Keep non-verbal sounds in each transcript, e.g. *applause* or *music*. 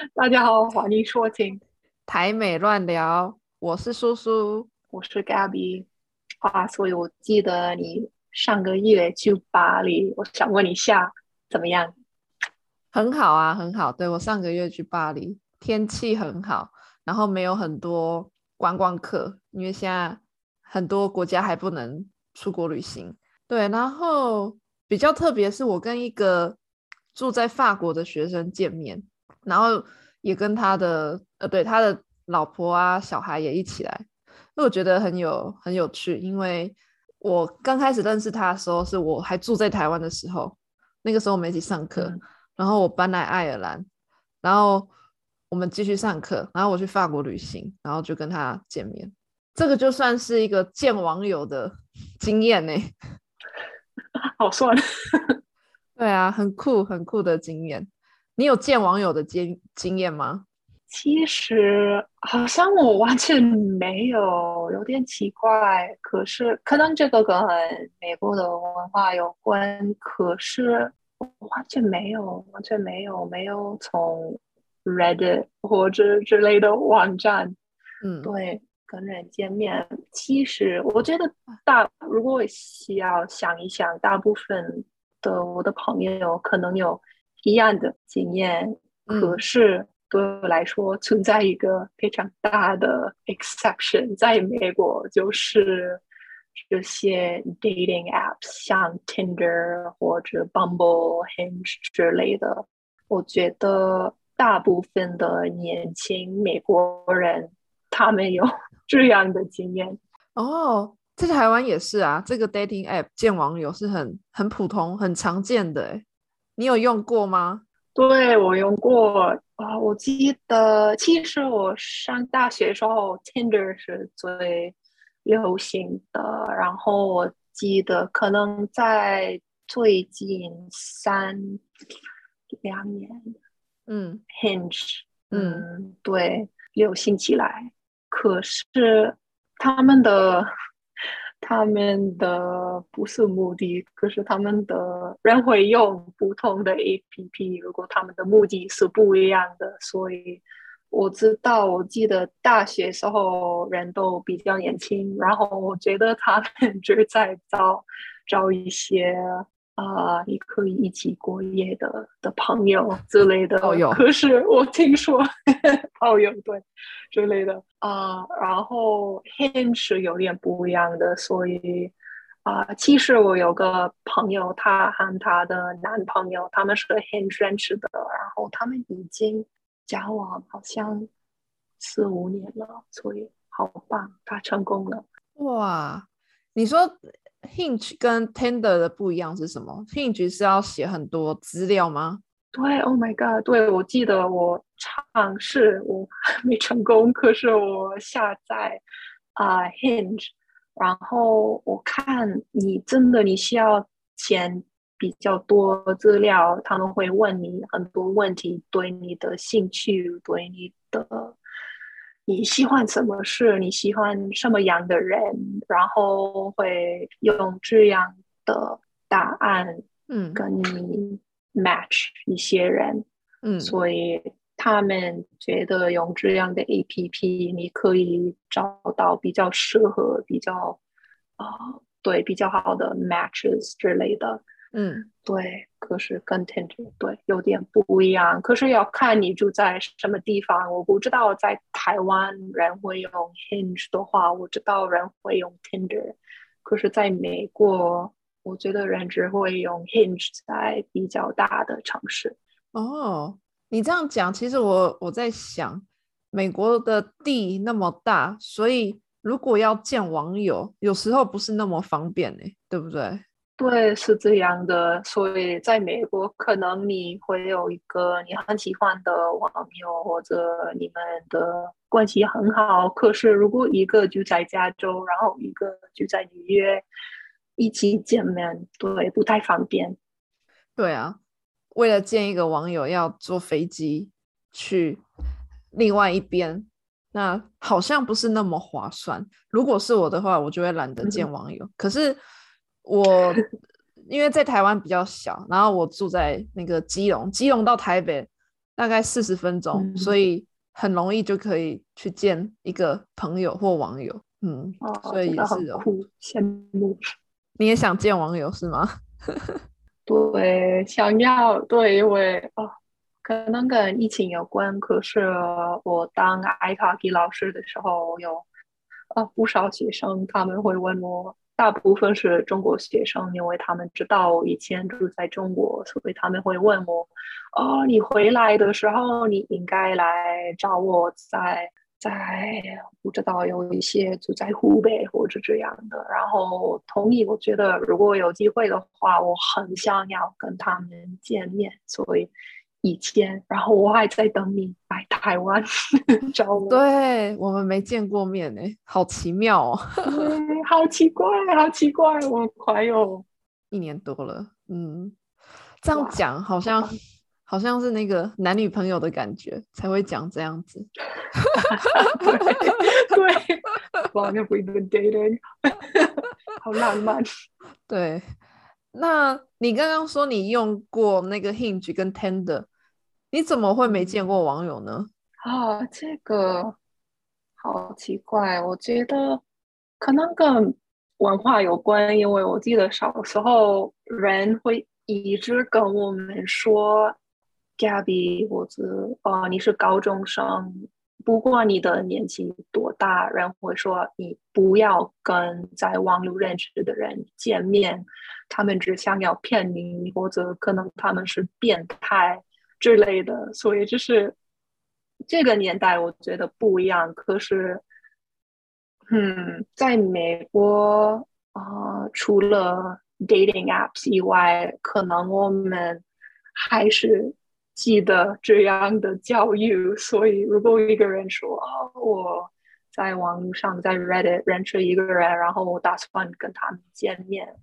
*laughs* 大家好，欢迎收听台美乱聊，我是苏苏，我是 Gabby 啊。所以我记得你上个月去巴黎，我想问一下怎么样？很好啊，很好。对我上个月去巴黎，天气很好，然后没有很多观光客，因为现在很多国家还不能出国旅行。对，然后比较特别是我跟一个住在法国的学生见面。然后也跟他的呃，对他的老婆啊、小孩也一起来，那我觉得很有很有趣。因为我刚开始认识他的时候，是我还住在台湾的时候，那个时候我们一起上课，然后我搬来爱尔兰，然后我们继续上课，然后我去法国旅行，然后就跟他见面，这个就算是一个见网友的 *laughs* 经验呢。*laughs* 好算，*laughs* 对啊，很酷很酷的经验。你有见网友的经经验吗？其实好像我完全没有，有点奇怪。可是可能这个跟美国的文化有关。可是完全没有，完全没有，没有从 Reddit 或者之类的网站，嗯，对，跟人见面。其实我觉得大，如果需要想一想，大部分的我的朋友可能有。一样的经验，可是对我来说存在一个非常大的 exception，在美国就是这些 dating apps，像 Tinder 或者 Bumble、Hinge 之类的。我觉得大部分的年轻美国人，他们有 *laughs* 这样的经验。哦，在台湾也是啊，这个 dating app 见网友是很很普通、很常见的，哎。你有用过吗？对我用过啊，我记得其实我上大学时候，Tinder 是最流行的。然后我记得可能在最近三两年，嗯，Hinge，嗯，对，流行起来。可是他们的。他们的不是目的，可是他们的人会用不同的 A P P。如果他们的目的是不一样的，所以我知道，我记得大学时候人都比较年轻，然后我觉得他们 *laughs* 就在招招一些。啊，你可以一起过夜的的朋友之类的炮友。可是我听说炮友对之类的啊，然后 Hinge 有点不一样的，所以啊，其实我有个朋友，她和她的男朋友他们是 Hinge 认识的，然后他们已经交往好像四五年了，所以好棒，他成功了。哇，你说。Hinge 跟 Tinder 的不一样是什么？Hinge 是要写很多资料吗？对，Oh my God！对我记得我尝试，我没成功。可是我下载啊 Hinge，然后我看你真的你需要填比较多资料，他们会问你很多问题，对你的兴趣，对你的。你喜欢什么事？你喜欢什么样的人？然后会用这样的答案，嗯，跟你 match 一些人，嗯，所以他们觉得用这样的 A P P，你可以找到比较适合、比较啊，对，比较好的 matches 之类的。嗯，对，可是跟 Tinder 对有点不一样，可是要看你住在什么地方。我不知道在台湾人会用 Hinge 的话，我知道人会用 Tinder，可是在美国，我觉得人只会用 Hinge 在比较大的城市。哦，你这样讲，其实我我在想，美国的地那么大，所以如果要见网友，有时候不是那么方便呢，对不对？对，是这样的。所以在美国，可能你会有一个你很喜欢的网友，或者你们的关系很好。可是，如果一个就在加州，然后一个就在纽约，一起见面，对，不太方便。对啊，为了见一个网友，要坐飞机去另外一边，那好像不是那么划算。如果是我的话，我就会懒得见网友。可是。我因为在台湾比较小，然后我住在那个基隆，基隆到台北大概四十分钟，所以很容易就可以去见一个朋友或网友。嗯，所以也是有羡慕。你也想见网友是吗？*laughs* 对，想要对，因为哦，可能跟疫情有关。可是我当 i t a 老师的时候，有呃不少学生他们会问我。大部分是中国学生，因为他们知道以前住在中国，所以他们会问我：“哦，你回来的时候，你应该来找我，在在不知道有一些住在湖北或者这样的。”然后同意，我觉得如果有机会的话，我很想要跟他们见面，所以。以前，然后我还在等你来台湾 *laughs* 找我。对我们没见过面呢，好奇妙哦，*laughs* 好奇怪，好奇怪，我快有一年多了。嗯，这样讲好像好像是那个男女朋友的感觉才会讲这样子。*laughs* 对，Long have we been dating？*laughs* 好浪漫。对，那你刚刚说你用过那个 Hinge 跟 Tender。你怎么会没见过网友呢？啊，这个好奇怪。我觉得可能跟文化有关，因为我记得小时候人会一直跟我们说，Gabby，或者哦，你是高中生，不管你的年纪多大，人会说你不要跟在网络认识的人见面，他们只想要骗你，或者可能他们是变态。之类的，所以就是这个年代，我觉得不一样。可是，嗯，在美国啊，除了 dating apps 以外，可能我们还是记得这样的教育。所以，如果一个人说啊，我在网上在 Reddit 认识一个人，然后我打算跟他们见面。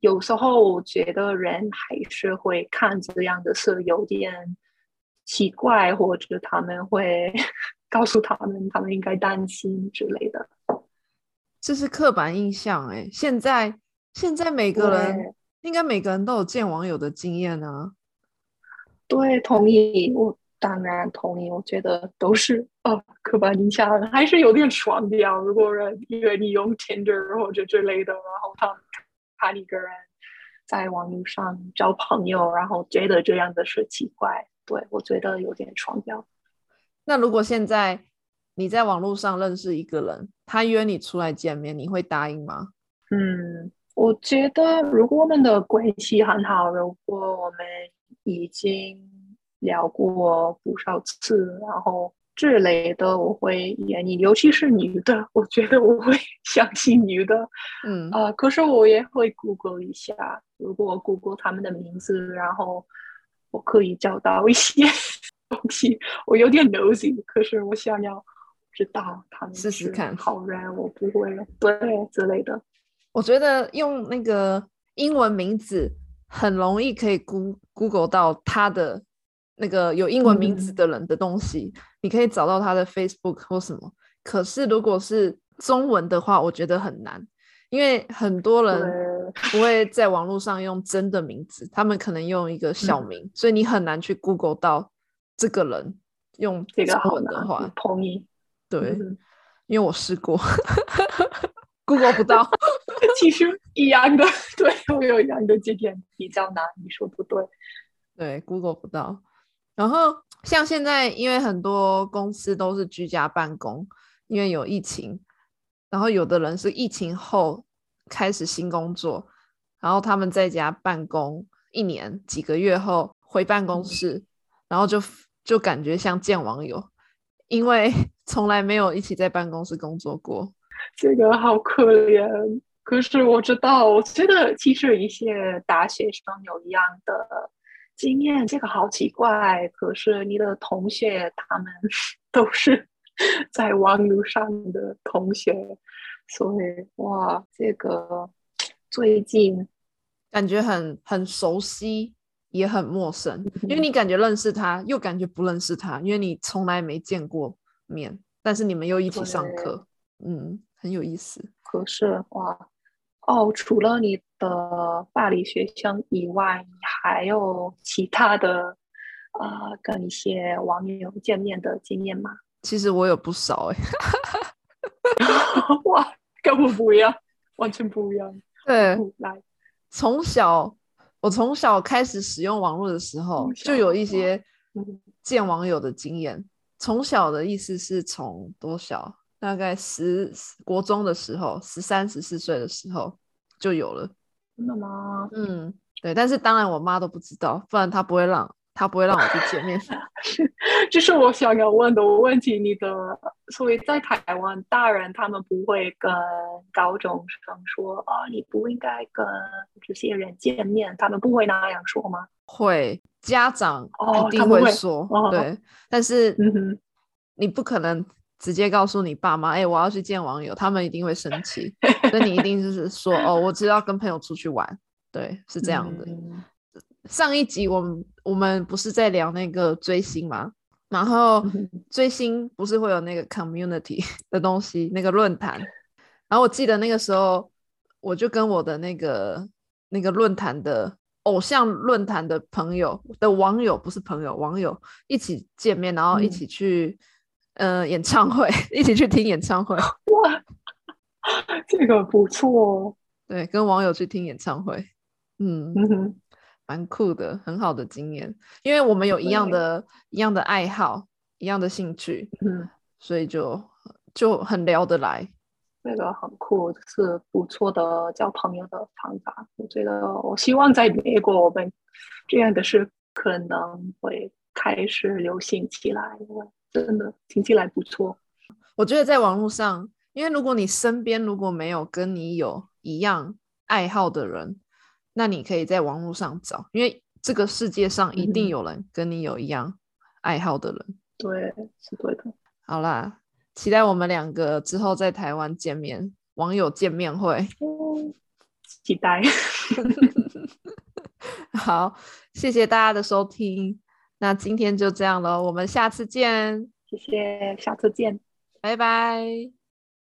有时候我觉得人还是会看这样的事有点奇怪，或者他们会 *laughs* 告诉他们他们应该担心之类的。这是刻板印象哎，现在现在每个人应该每个人都有见网友的经验呢。对，同意，我当然同意。我觉得都是哦，刻板印象还是有点双标。如果人因为你用 Tinder 或者之类的，然后他们。怕一个人在网络上交朋友，然后觉得这样的是奇怪，对我觉得有点双标。那如果现在你在网络上认识一个人，他约你出来见面，你会答应吗？嗯，我觉得如果我们的关系很好，如果我们已经聊过不少次，然后。之类的我会演你，尤其是女的，我觉得我会 *laughs* 相信女的。嗯啊，可是我也会 Google 一下，如果我 Google 他们的名字，然后我可以找到一些 *laughs* 东西。我有点 nosy，可是我想要知道他们试试看好人，我不会对之类的。我觉得用那个英文名字很容易可以 Google 到他的。那个有英文名字的人的东西，你可以找到他的 Facebook 或什么。可是如果是中文的话，我觉得很难，因为很多人不会在网络上用真的名字，他们可能用一个小名，所以你很难去 Google 到这个人用这个中文的话。同意。对，因为我试过，*laughs* Google 不到。*laughs* 其实一样的，*laughs* 对我有一样的经验，比较难。你说不对，对，Google 不到。然后像现在，因为很多公司都是居家办公，因为有疫情，然后有的人是疫情后开始新工作，然后他们在家办公一年几个月后回办公室，然后就就感觉像见网友，因为 *laughs* 从来没有一起在办公室工作过，这个好可怜。可是我知道，我觉得其实一些大学生有一样的。经验这个好奇怪，可是你的同学他们 *laughs* 都是 *laughs* 在网络上的同学，所以哇，这个最近感觉很很熟悉，也很陌生，因为你感觉认识他，又感觉不认识他，因为你从来没见过面，但是你们又一起上课，嗯，很有意思。可是哇。哦，除了你的巴黎学生以外，你还有其他的呃跟一些网友见面的经验吗？其实我有不少哎、*laughs* 哇，根本不一样，完全不一样。对，不来，从小我从小开始使用网络的时候，就有一些嗯见网友的经验。从小的意思是从多小？大概十国中的时候，十三十四岁的时候就有了。真的吗？嗯，对，但是当然我妈都不知道，不然她不会让她不会让我去见面。*laughs* 这是我想要问的问题。你的，所以在台湾，大人他们不会跟高中生说啊，你不应该跟这些人见面，他们不会那样说吗？会家长哦一定会说，哦对，但是嗯哼，你不可能直接告诉你爸妈，哎、我要去见网友，他们一定会生气。所以你一定就是说，哦，我只要跟朋友出去玩，对，是这样的。嗯上一集我们我们不是在聊那个追星嘛，然后嗯哼追星不是会有那个 community *laughs* 的东西，那个论坛。然后我记得那个时候，我就跟我的那个那个论坛的偶像论坛的朋友的网友，不是朋友，网友一起见面，然后一嗯起去、呃演唱会，*laughs* 一起去听演唱会。哇，*laughs* 这个不错。对，跟网友去听演唱会，嗯，嗯哼，蛮酷的，很好的经验，因为我们有一样的、一样的爱好，一样的兴趣，嗯，所以就就很聊得来。这个很酷，是不错的交朋友的方法。我觉得，我希望在美国，我们这样的事可能会开始流行起来。真的听起来不错。我觉得在网络上，因为如果你身边如果没有跟你有一样爱好的人，那你可以在网络上找，因为这个世界上一定嗯有人跟你有一样爱好的人。对，是对的。好啦，期待我们两个之后在台湾见面，网友见面会。嗯，期待。*laughs* 好，谢谢大家的收听，那今天就这样了，我们下次见，谢谢，下次见。拜拜。